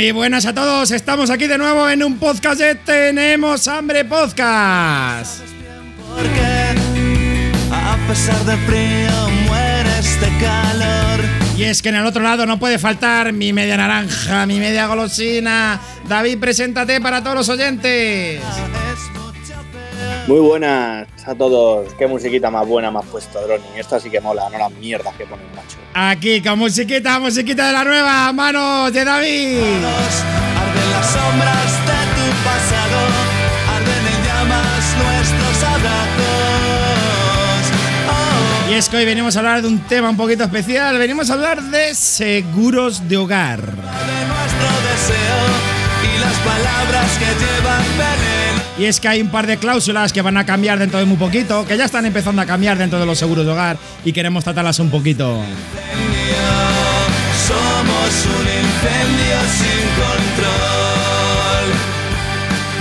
Muy buenas a todos, estamos aquí de nuevo en un podcast de Tenemos Hambre Podcast. Porque a pesar del frío mueres de calor. Y es que en el otro lado no puede faltar mi media naranja, mi media golosina. David, preséntate para todos los oyentes. Muy buenas a todos. Qué musiquita más buena me has puesto, Droni. Esta sí que mola, no las mierdas que pone el macho. Aquí con musiquita, musiquita de la nueva, manos de David. Arden las sombras de tu pasado, arden en llamas nuestros abrazos. Oh, Y es que hoy venimos a hablar de un tema un poquito especial. Venimos a hablar de seguros de hogar. de nuestro deseo y las palabras que llevan veneno. Y es que hay un par de cláusulas que van a cambiar dentro de muy poquito, que ya están empezando a cambiar dentro de los seguros de hogar y queremos tratarlas un poquito. Somos un incendio sin control.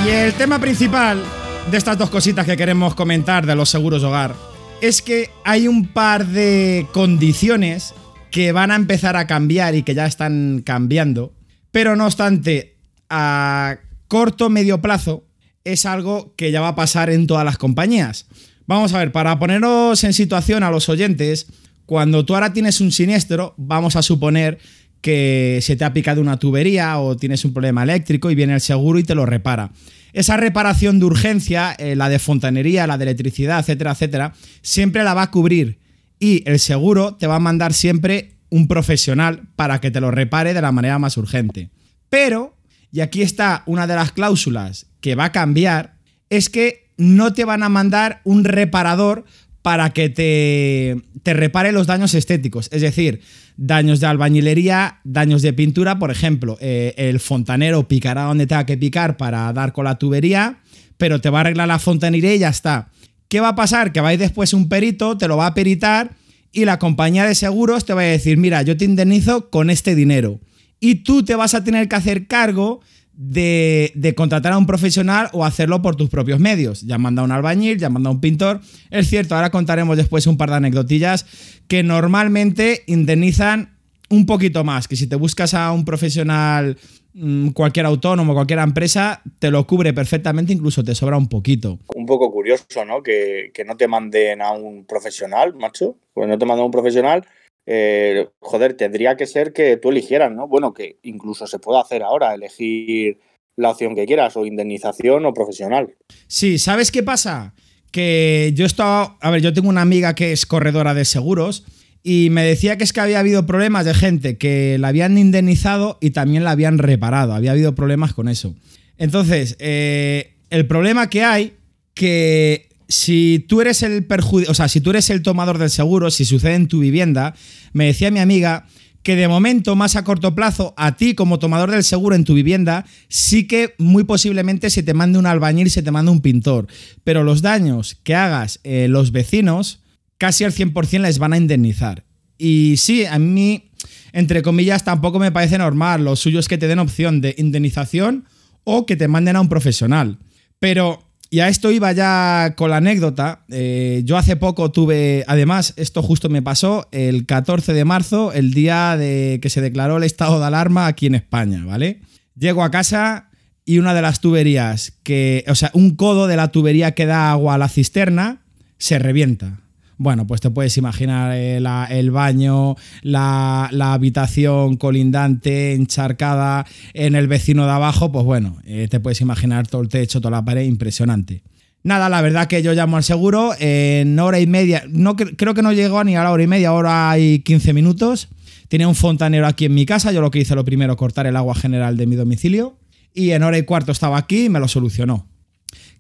Y el tema principal de estas dos cositas que queremos comentar de los seguros de hogar es que hay un par de condiciones que van a empezar a cambiar y que ya están cambiando, pero no obstante, a corto medio plazo es algo que ya va a pasar en todas las compañías. Vamos a ver, para ponernos en situación a los oyentes, cuando tú ahora tienes un siniestro, vamos a suponer que se te ha picado una tubería o tienes un problema eléctrico y viene el seguro y te lo repara. Esa reparación de urgencia, eh, la de fontanería, la de electricidad, etcétera, etcétera, siempre la va a cubrir y el seguro te va a mandar siempre un profesional para que te lo repare de la manera más urgente. Pero, y aquí está una de las cláusulas que va a cambiar, es que no te van a mandar un reparador para que te, te repare los daños estéticos. Es decir, daños de albañilería, daños de pintura, por ejemplo, eh, el fontanero picará donde tenga que picar para dar con la tubería, pero te va a arreglar la fontanería y ya está. ¿Qué va a pasar? Que va a ir después un perito, te lo va a peritar y la compañía de seguros te va a decir, mira, yo te indemnizo con este dinero. Y tú te vas a tener que hacer cargo de, contratar a un profesional o hacerlo por tus propios medios, llamando a un albañil, llamando a un pintor. Es cierto, ahora contaremos después un par de anecdotillas que normalmente indemnizan un poquito más, que si te buscas a un profesional, mmm, cualquier autónomo, cualquier empresa, te lo cubre perfectamente, incluso te sobra un poquito. Un poco curioso, ¿no? Que, que no te manden a un profesional, macho. Pues no te mandan a un profesional. Eh, joder, tendría que ser que tú eligieras, ¿no? Bueno, que incluso se puede hacer ahora, elegir la opción que quieras, o indemnización o profesional. Sí, ¿sabes qué pasa? Que yo estaba. A ver, yo tengo una amiga que es corredora de seguros y me decía que es que había habido problemas de gente que la habían indemnizado y también la habían reparado. Había habido problemas con eso. Entonces, eh, el problema que hay, que si tú eres el perjudi o sea, si tú eres el tomador del seguro, si sucede en tu vivienda, me decía mi amiga que de momento, más a corto plazo, a ti como tomador del seguro en tu vivienda, sí que muy posiblemente se te mande un albañil, se te mande un pintor. Pero los daños que hagas eh, los vecinos, casi al 100% les van a indemnizar. Y sí, a mí, entre comillas, tampoco me parece normal. Lo suyo es que te den opción de indemnización o que te manden a un profesional. Pero y a esto iba ya con la anécdota. Eh, yo hace poco tuve, además, esto justo me pasó el 14 de marzo, el día de que se declaró el estado de alarma aquí en España, ¿vale? Llego a casa y una de las tuberías que, o sea, un codo de la tubería que da agua a la cisterna se revienta. Bueno, pues te puedes imaginar eh, el baño, la, la, habitación colindante, encharcada en el vecino de abajo, pues bueno, eh, te puedes imaginar todo el techo, toda la pared, impresionante. Nada, la verdad que yo llamo al seguro en hora y media, no, creo que no llegó ni a la hora y media, hora y 15 minutos. Tenía un fontanero aquí en mi casa, yo lo que hice lo primero, cortar el agua general de mi domicilio, y en hora y cuarto estaba aquí y me lo solucionó.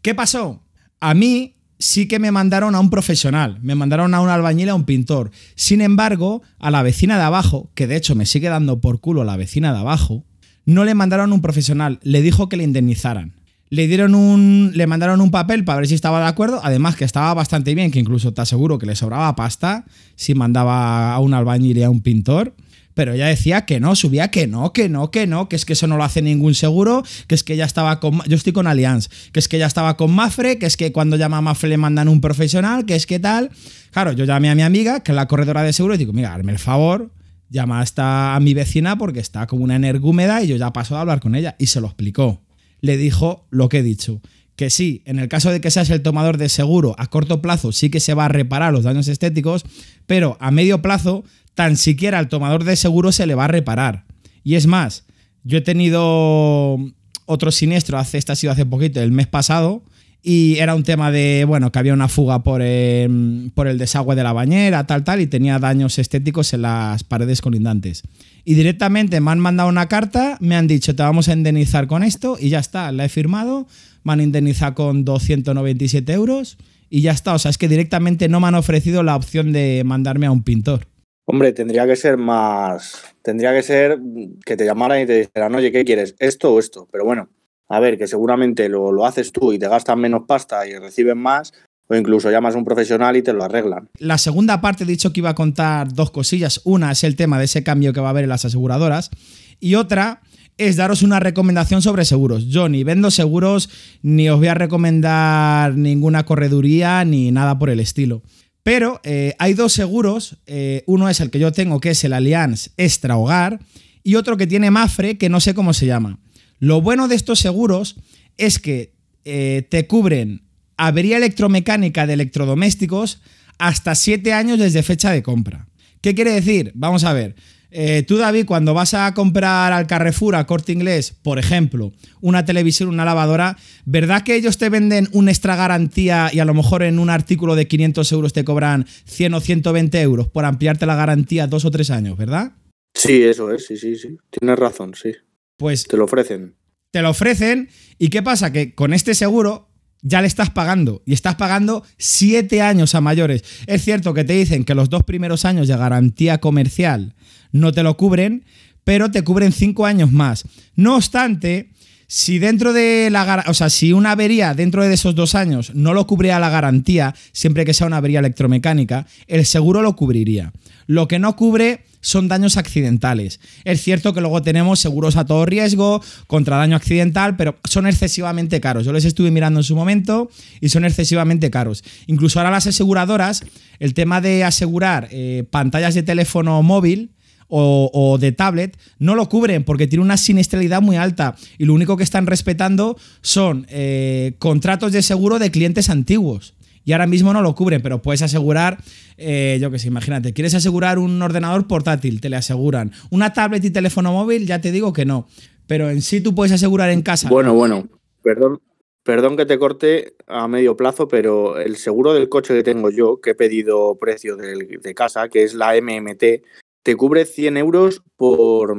¿Qué pasó? A mí sí que me mandaron a un profesional, me mandaron a un albañil, a un pintor. Sin embargo, a la vecina de abajo, que de hecho me sigue dando por culo la vecina de abajo, no le mandaron un profesional, le dijo que le indemnizaran. Le dieron un. Le mandaron un papel para ver si estaba de acuerdo. Además, que estaba bastante bien, que incluso te aseguro que le sobraba pasta si mandaba a un albañil y a un pintor pero ella decía que no, subía que no, que no, que no, que es que eso no lo hace ningún seguro, que es que ya estaba con. Yo estoy con Allianz, que es que ya estaba con Mafre, que es que cuando llama a Mafre le mandan un profesional, que es que tal. Claro, yo llamé a mi amiga, que es la corredora de seguro, y digo, mira, hazme el favor, llama hasta a mi vecina porque está como una energúmeda y yo ya paso a hablar con ella y se lo explicó. Le dijo lo que he dicho, que sí, en el caso de que seas el tomador de seguro, a corto plazo sí que se va a reparar los daños estéticos, pero a medio plazo tan siquiera al tomador de seguro se le va a reparar. Y es más, yo he tenido otro siniestro, hace, esta ha sido hace poquito, el mes pasado, y era un tema de, bueno, que había una fuga por, em, por el desagüe de la bañera, tal, tal, y tenía daños estéticos en las paredes colindantes. Y directamente me han mandado una carta, me han dicho, te vamos a indemnizar con esto, y ya está, la he firmado, me han indemnizado con 297 euros, y ya está. O sea, es que directamente no me han ofrecido la opción de mandarme a un pintor. Hombre, tendría que ser más. Tendría que ser que te llamaran y te dijeran, oye, ¿qué quieres? ¿Esto o esto? Pero bueno, a ver, que seguramente lo, lo haces tú y te gastas menos pasta y recibes más, o incluso llamas a un profesional y te lo arreglan. La segunda parte he dicho que iba a contar dos cosillas. Una es el tema de ese cambio que va a haber en las aseguradoras y otra es daros una recomendación sobre seguros. Yo ni vendo seguros, ni os voy a recomendar ninguna correduría, ni nada por el estilo. Pero eh, hay dos seguros, eh, uno es el que yo tengo, que es el Allianz Extra Hogar, y otro que tiene Mafre, que no sé cómo se llama. Lo bueno de estos seguros es que eh, te cubren avería electromecánica de electrodomésticos hasta 7 años desde fecha de compra. ¿Qué quiere decir? Vamos a ver. Eh, tú, David, cuando vas a comprar al Carrefour, a Corte Inglés, por ejemplo, una televisión, una lavadora, ¿verdad que ellos te venden una extra garantía y a lo mejor en un artículo de 500 euros te cobran 100 o 120 euros por ampliarte la garantía dos o tres años, ¿verdad? Sí, eso es, sí, sí, sí. Tienes razón, sí. Pues Te lo ofrecen. te lo ofrecen y ¿qué pasa? Que con este seguro ya le estás pagando y estás pagando siete años a mayores. Es cierto que te dicen que los dos primeros años de garantía comercial no te lo cubren, pero te cubren cinco años más. No obstante, si dentro de la o sea, si una avería dentro de esos dos años no lo cubría la garantía, siempre que sea una avería electromecánica, el seguro lo cubriría. Lo que no cubre son daños accidentales. Es cierto que luego tenemos seguros a todo riesgo, contra daño accidental, pero son excesivamente caros. Yo les estuve mirando en su momento y son excesivamente caros. Incluso ahora las aseguradoras, el tema de asegurar eh, pantallas de teléfono móvil, o, de tablet no lo cubren porque tiene una siniestralidad muy alta y lo único que están respetando son eh, contratos de seguro de clientes antiguos. Y ahora mismo no lo cubren, pero puedes asegurar, eh, yo que sé, imagínate, quieres asegurar un ordenador portátil, te le aseguran. Una tablet y teléfono móvil, ya te digo que no. Pero en sí tú puedes asegurar en casa. Bueno, bueno, perdón, perdón que te corte a medio plazo, pero el seguro del coche que tengo yo, que he pedido precio de, casa, que es la MMT, te cubre 100 euros por,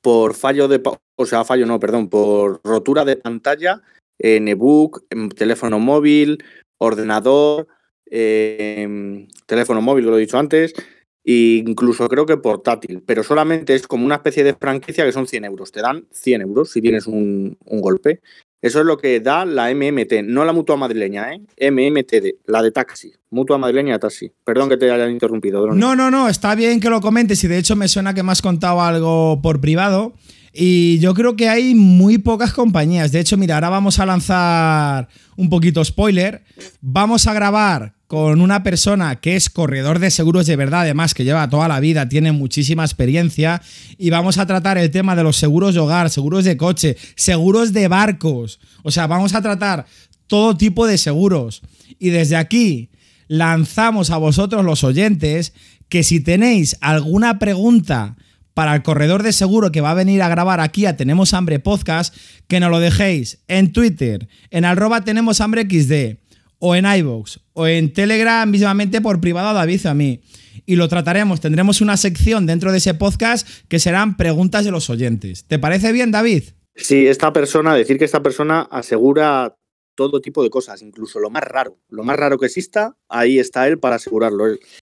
por fallo de, o sea, fallo no, perdón, por rotura de pantalla en ebook, en teléfono móvil, ordenador, eh, teléfono móvil, lo he dicho antes, e incluso creo que portátil, pero solamente es como una especie de franquicia que son 100 euros. Te dan 100 euros si tienes un, un golpe. Eso es lo que da la MMT, no la mutua madrileña, ¿eh? MMT, la de taxi, mutua madrileña taxi. Perdón que te haya interrumpido, Droni. No, no, no, está bien que lo comentes y de hecho me suena que me has contado algo por privado. Y yo creo que hay muy pocas compañías. De hecho, mira, ahora vamos a lanzar un poquito spoiler. Vamos a grabar con una persona que es corredor de seguros de verdad, además que lleva toda la vida, tiene muchísima experiencia. Y vamos a tratar el tema de los seguros de hogar, seguros de coche, seguros de barcos. O sea, vamos a tratar todo tipo de seguros. Y desde aquí lanzamos a vosotros los oyentes que si tenéis alguna pregunta para el corredor de seguro que va a venir a grabar aquí a Tenemos Hambre Podcast, que nos lo dejéis en Twitter, en arroba Tenemos Hambre XD, o en iVoox, o en Telegram mismamente por privado a David a mí. Y lo trataremos, tendremos una sección dentro de ese podcast que serán preguntas de los oyentes. ¿Te parece bien, David? Sí, esta persona, decir que esta persona asegura todo tipo de cosas, incluso lo más raro. Lo más raro que exista, ahí está él para asegurarlo.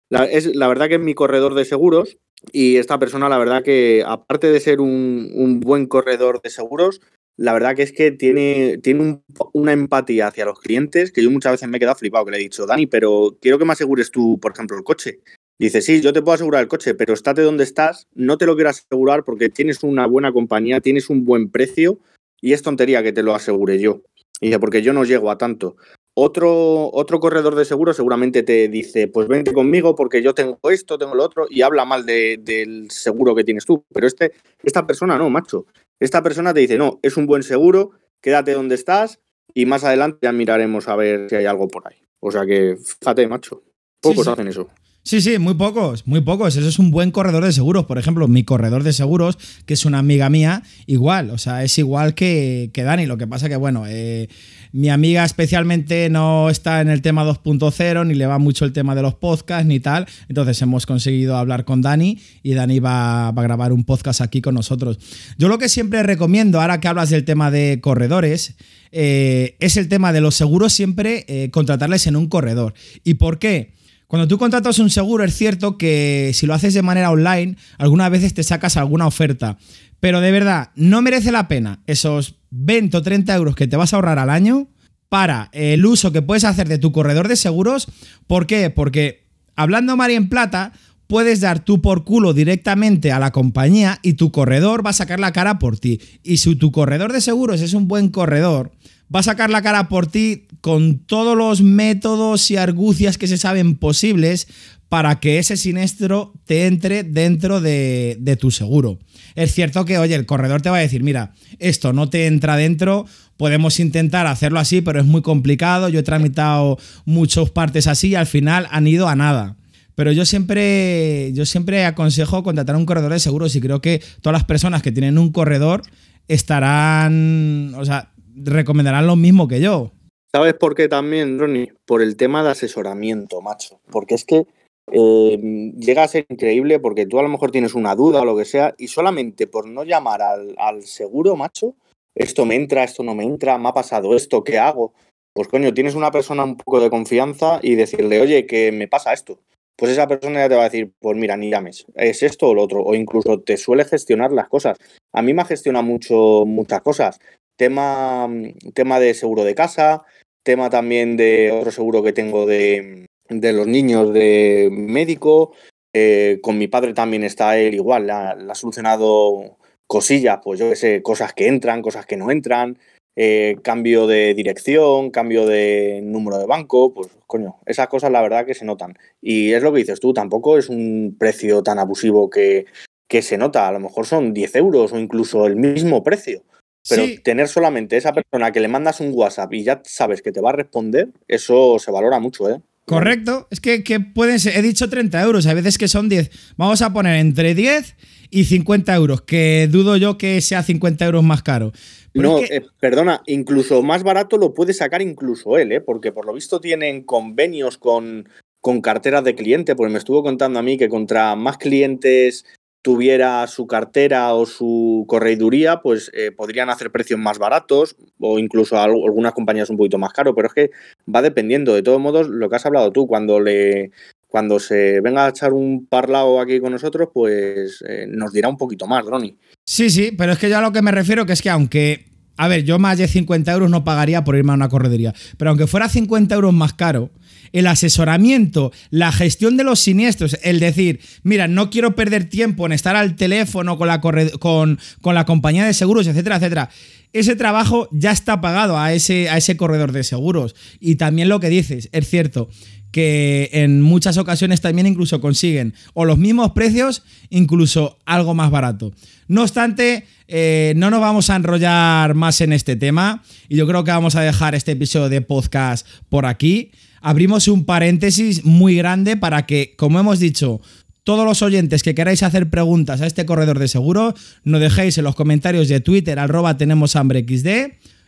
La, es, la verdad que es mi corredor de seguros y esta persona, la verdad que aparte de ser un, buen corredor de seguros, la verdad que es que tiene, tiene un- una empatía hacia los clientes que yo muchas veces me he quedado flipado, que le he dicho, Dani, pero quiero que me asegures tú, por ejemplo, el coche. Dice, sí, yo te puedo asegurar el coche, pero estate donde estás, no te lo quiero asegurar porque tienes una buena compañía, tienes un buen precio y es tontería que te lo asegure yo. Dice, porque yo no llego a tanto. Otro, otro corredor de seguro seguramente te dice, pues vente conmigo porque yo tengo esto, tengo lo otro, y habla mal de- del seguro que tienes tú. Pero este, esta persona no, macho. Esta persona te dice, no, es un buen seguro, quédate donde estás y más adelante ya miraremos a ver si hay algo por ahí. O sea que, fíjate, macho. Pocos sí. hacen eso. Sí, sí, muy pocos, muy pocos. Eso es un buen corredor de seguros. Por ejemplo, mi corredor de seguros, que es una amiga mía, igual, o sea, es igual que, que Dani. Lo que pasa que, bueno, eh, mi amiga especialmente no está en el tema 2.0, ni le va mucho el tema de los podcasts, ni tal. Entonces hemos conseguido hablar con Dani y Dani va, a grabar un podcast aquí con nosotros. Yo lo que siempre recomiendo, ahora que hablas del tema de corredores, eh, es el tema de los seguros siempre eh, contratarles en un corredor. ¿Y por qué? Cuando tú contratas un seguro es cierto que si lo haces de manera online, algunas veces te sacas alguna oferta. Pero de verdad, no merece la pena esos 20 o 30 euros que te vas a ahorrar al año para el uso que puedes hacer de tu corredor de seguros. ¿Por qué? Porque hablando Mari en Plata, puedes dar tú por culo directamente a la compañía y tu corredor va a sacar la cara por ti. Y si tu corredor de seguros es un buen corredor, va a sacar la cara por ti con todos los métodos y argucias que se saben posibles para que ese siniestro te entre dentro de, tu seguro. Es cierto que, oye, el corredor te va a decir, mira, esto no te entra dentro, podemos intentar hacerlo así, pero es muy complicado, yo he tramitado muchas partes así y al final han ido a nada. Pero yo siempre, yo siempre aconsejo contratar un corredor de seguros y creo que todas las personas que tienen un corredor estarán, o sea, recomendarán lo mismo que yo. ¿Sabes por qué también, Ronnie? Por el tema de asesoramiento, macho. Porque es que eh, llega a ser increíble porque tú a lo mejor tienes una duda o lo que sea y solamente por no llamar al, al seguro, macho, esto me entra, esto no me entra, me ha pasado esto, ¿qué hago? Pues coño, tienes una persona un poco de confianza y decirle, oye, que me pasa esto. Pues esa persona ya te va a decir, pues mira, ni llames, es esto o lo otro, o incluso te suele gestionar las cosas. A mí me gestiona mucho, muchas cosas. Tema, tema de seguro de casa, tema también de otro seguro que tengo de, de los niños de médico. Eh, con mi padre también está él igual, le ha solucionado cosillas, pues yo qué sé, cosas que entran, cosas que no entran. Eh, cambio de dirección, cambio de número de banco, pues coño, esas cosas la verdad que se notan. Y es lo que dices tú, tampoco es un precio tan abusivo que, que se nota, a lo mejor son 10 euros o incluso el mismo precio. Pero Sí. tener solamente esa persona que le mandas un WhatsApp y ya sabes que te va a responder, eso se valora mucho, ¿eh? Correcto, es que, que pueden ser, he dicho 30 euros, hay veces que son 10. Vamos a poner entre 10 y 50 euros, que dudo yo que sea 50 euros más caro. Pero No, es que- eh, perdona, incluso más barato lo puede sacar incluso él, ¿eh? porque por lo visto tienen convenios con, con carteras de cliente, porque me estuvo contando a mí que contra más clientes tuviera su cartera o su correiduría, pues eh, podrían hacer precios más baratos o incluso al- algunas compañías un poquito más caro, pero es que va dependiendo. De todos modos, lo que has hablado tú, cuando le cuando se venga a echar un parlao aquí con nosotros, pues eh, nos dirá un poquito más, Ronnie. Sí, sí, pero es que yo a lo que me refiero que es que aunque, a ver, yo más de 50 euros no pagaría por irme a una corredería, pero aunque fuera 50 euros más caro, el asesoramiento, la gestión de los siniestros, el decir, mira, no quiero perder tiempo en estar al teléfono con la, con, con la compañía de seguros, etcétera, etcétera. Ese trabajo ya está pagado a ese, a ese corredor de seguros. Y también lo que dices, es cierto que en muchas ocasiones también incluso consiguen o los mismos precios, incluso algo más barato. No obstante, eh, no nos vamos a enrollar más en este tema y yo creo que vamos a dejar este episodio de podcast por aquí. Abrimos un paréntesis muy grande para que, como hemos dicho, todos los oyentes que queráis hacer preguntas a este corredor de seguro, nos dejéis en los comentarios de Twitter, arroba tenemos hambre XD,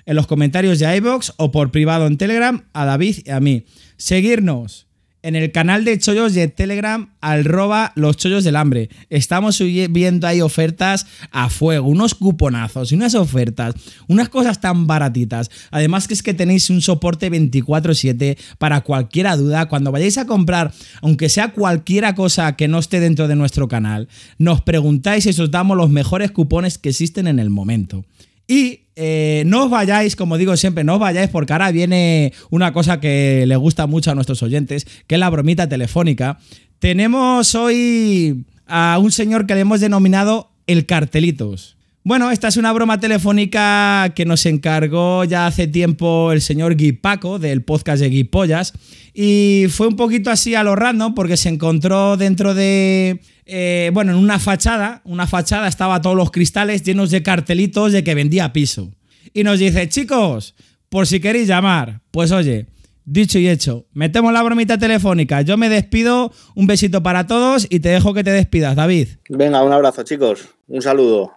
en los comentarios de iBox o por privado en Telegram a David y a mí. Seguirnos en el canal de chollos de Telegram, arroba los chollos del hambre. Estamos viendo ahí ofertas a fuego, unos cuponazos y unas ofertas, unas cosas tan baratitas. Además que es que tenéis un soporte 24/7 para cualquiera duda. Cuando vayáis a comprar, aunque sea cualquiera cosa que no esté dentro de nuestro canal, nos preguntáis y os damos los mejores cupones que existen en el momento. Y eh, no os vayáis, como digo siempre, no os vayáis porque ahora viene una cosa que le gusta mucho a nuestros oyentes, que es la bromita telefónica. Tenemos hoy a un señor que le hemos denominado el cartelitos. Bueno, esta es una broma telefónica que nos encargó ya hace tiempo el señor Guy Paco del podcast de Guy Pollas y fue un poquito así a lo random porque se encontró dentro de, eh, bueno, en una fachada, una fachada estaba todos los cristales llenos de cartelitos de que vendía piso. Y nos dice, chicos, por si queréis llamar, pues oye, dicho y hecho, metemos la bromita telefónica, yo me despido, un besito para todos y te dejo que te despidas, David. Venga, un abrazo, chicos. Un saludo.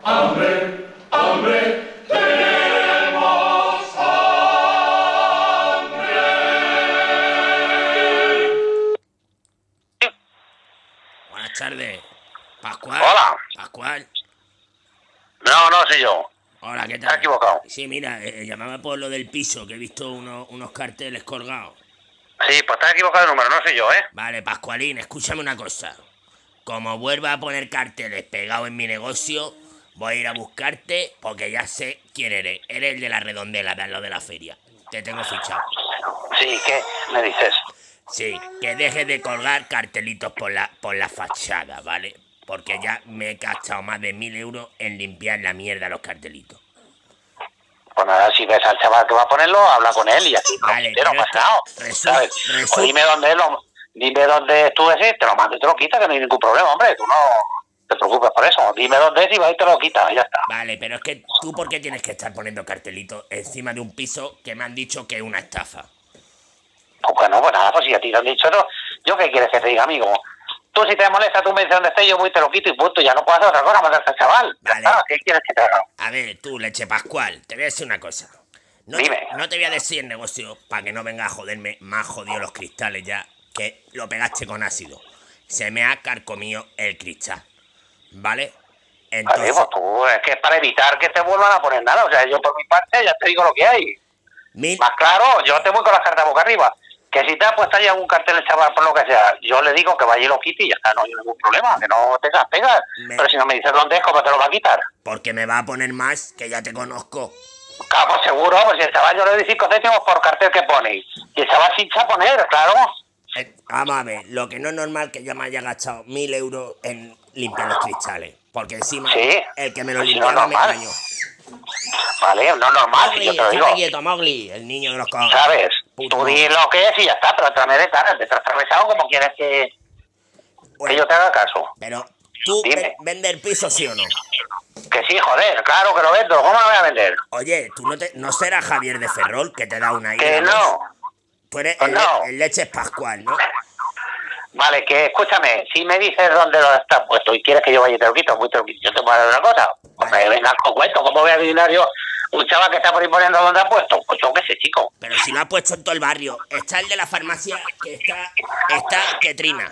Buenas tardes. Pascual. Hola. Pascual. No, no soy yo. Hola, ¿qué tal? Está equivocado. Sí, mira, eh, llamaba por lo del piso, que he visto uno- unos carteles colgados. Sí, pues está equivocado el número, no soy yo, ¿eh? Vale, Pascualín, escúchame una cosa. Como vuelva a poner carteles pegados en mi negocio, voy a ir a buscarte porque ya sé quién eres. Eres el de la redondela, de lo de la feria. Te tengo fichado. Sí, ¿qué me dices? Sí, que dejes de colgar cartelitos por la, por la fachada, ¿vale? Porque ya me he gastado más de mil euros en limpiar la mierda los cartelitos. Pues nada, si ves al chaval que va a ponerlo, habla con él y así Vale, no, pero no es que pasa nada. resu- ¿sabes? resu- O dime dónde lo, dime dónde estuvo ese, te lo mando y te lo quita, que no hay ningún problema, hombre. Tú no te preocupes por eso. Dime dónde es y va y te lo quita, y ya está. Vale, pero es que tú por qué tienes que estar poniendo cartelitos encima de un piso que me han dicho que es una estafa. Pues bueno, pues nada, pues si a ti te han dicho eso, ¿yo qué quieres que te diga, amigo? Tú si te molesta, tú me dices dónde esté, yo voy y te lo quito y punto. Ya no puedo hacer otra cosa, mandarte al chaval. Vale. está, ¿Qué quieres que te haga? A ver, tú, leche Pascual, te voy a decir una cosa. No, Dime. Te, no te voy a decir el negocio para que no venga a joderme más jodido los cristales ya que lo pegaste con ácido. Se me ha carcomido el cristal. ¿Vale? Vale, Entonces, pues tú, es que es para evitar que te vuelvan a poner nada. O sea, yo por mi parte ya te digo lo que hay. mil- Más claro, yo te voy con las cartas boca arriba. Que si te ha puesto ahí algún cartel el chaval por lo que sea, yo le digo que vaya y lo quite y ya está, no hay ningún problema, que no tengas pegas. Me- Pero si no me dices dónde es, ¿cómo te lo va a quitar? porque me va a poner más que ya te conozco. Claro, pues seguro, pues si el chaval yo le doy 5 céntimos por cartel que pone. Y el chaval sin a poner, claro. Eh, vamos a ver, lo que no es normal que yo me haya gastado mil euros en limpiar los cristales. Porque encima Sí, el que me lo no limpiaba es me engañó. Vale, no es normal, si Mowgli, yo te lo digo. quieto, Mowgli, el niño de los cojones. ¿Sabes? Puto Tú di lo que es y ya está, pero también de cara, te estás atravesado como quieres que, que yo te haga caso. Pero, ¿tú Dime. ve- vender piso sí o no? Que sí, joder, claro que lo vendo, ¿cómo lo voy a vender? Oye, ¿tú no, te, no serás Javier de Ferrol que te da una idea? Que no. Tú eres Pues el, no. el Leches Pascual, ¿no? Vale, que escúchame, si me dices dónde lo está puesto y quieres que yo vaya y te lo quito, pues te lo quito. yo te puedo dar una cosa. Pues Vale. me venga con cuento, ¿cómo voy a adivinar yo un chaval que está por ahí poniendo dónde ha puesto? Pues yo qué sé, chico. Pero si lo ha puesto en todo el barrio. Está el de la farmacia que está. Está Ketrina.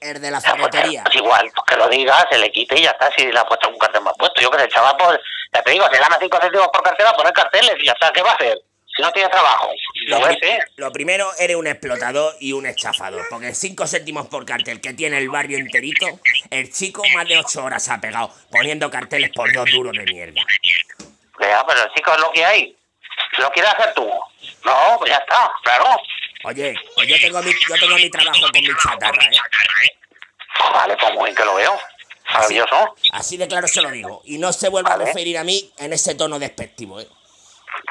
El de la pues, ferretería. pues igual, pues que lo diga, se le quite y ya está, si le ha puesto un cartel más puesto. Yo qué sé, el chaval, pues, ya te digo, si gana 5 céntimos por cartel, a poner carteles y ya está, ¿qué va a hacer? Si no tiene trabajo. Lo, pri- ¿eh? lo primero, eres un explotador y un estafador. Porque 5 céntimos por cartel que tiene el barrio enterito, el chico más de 8 horas se ha pegado poniendo carteles por dos duros de mierda. Vea, pero chicos, es lo que hay. ¿Lo quieres hacer tú? No, pues ya está, claro. Oye, pues yo tengo mi, yo tengo mi trabajo con mi chatarra, ¿eh? Vale, pues muy bien que lo veo. Maravilloso. Así de claro se lo digo. Y no se vuelva Vale. a referir a mí en ese tono despectivo, ¿eh?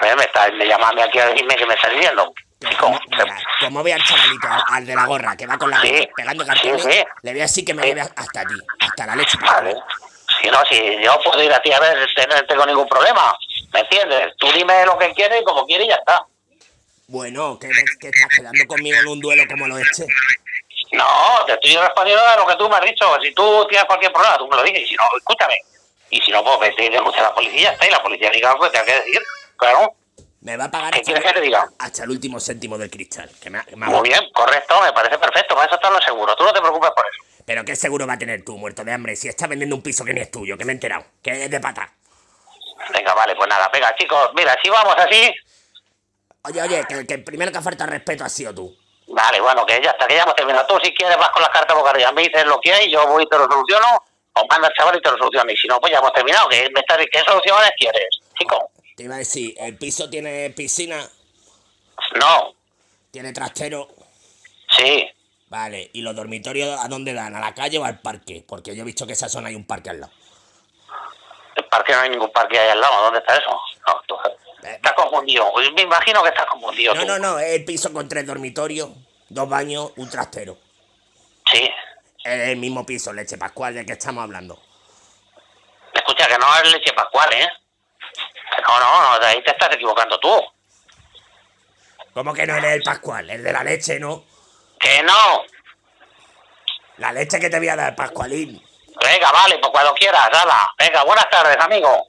Eh, me, está, me llaman aquí a decirme que me está diciendo. Como, mira, como ve al chavalito, al, al de la gorra, que va con la Sí, pegando carteles, sí, sí. le voy así que me lleve hasta ti, hasta la leche. Vale. Si no, si yo puedo ir a ti a ver, no tengo ningún problema. ¿Me entiendes? Tú dime lo que quieres y como quieres y ya está. Bueno, ¿qué, que estás quedando conmigo en un duelo como lo este? No, te estoy respondiendo a lo que tú me has dicho. Si tú tienes cualquier problema, tú me lo dices. Y si no, escúchame. Y si no, pues vete y denuncia a la policía está. Y la policía diga lo que tenga que decir. Claro. Me va a pagar ¿Qué hasta, quieres que te diga? hasta el último céntimo del cristal. Que me ha- me ha- Muy bien, correcto, me parece perfecto. Para eso está lo seguro. Tú no te preocupes por eso. Pero qué seguro va a tener tú, muerto de hambre, si estás vendiendo un piso que ni es tuyo, que me he enterado, que es de pata. Venga, vale, pues nada, venga, chicos, mira, si vamos así, Oye, oye, que, que el primero que ha faltado respeto ha sido tú. vale, bueno, que ya está, que ya hemos terminado. Tú, si quieres, vas con las cartas boca arriba, me dices lo que hay, yo voy y te lo soluciono, o manda al chaval y te lo soluciono. Y si no, pues ya hemos terminado. ¿Qué, me estás- ¿qué soluciones quieres, chico? Te iba a decir, el piso tiene piscina, No, tiene trastero, sí, vale, y los dormitorios a dónde dan, a la calle o al parque, porque yo he visto que esa zona hay un parque al lado. parque no hay ningún parque ahí al lado. ¿Dónde está eso? No, tú- estás confundido. Pues Me imagino que estás confundido No, tú. no, no, es el piso con tres dormitorios, dos baños, un trastero. Sí. Es el mismo piso, leche pascual, del que estamos hablando. Escucha, que no es leche pascual, ¿eh? Que No, no, no, de ahí te estás equivocando tú. ¿Cómo que no eres el pascual? El de la leche, ¿no? Que no. La leche que te voy a dar, Pascualín. Venga, vale, pues cuando quieras, hala. Venga, buenas tardes, amigo.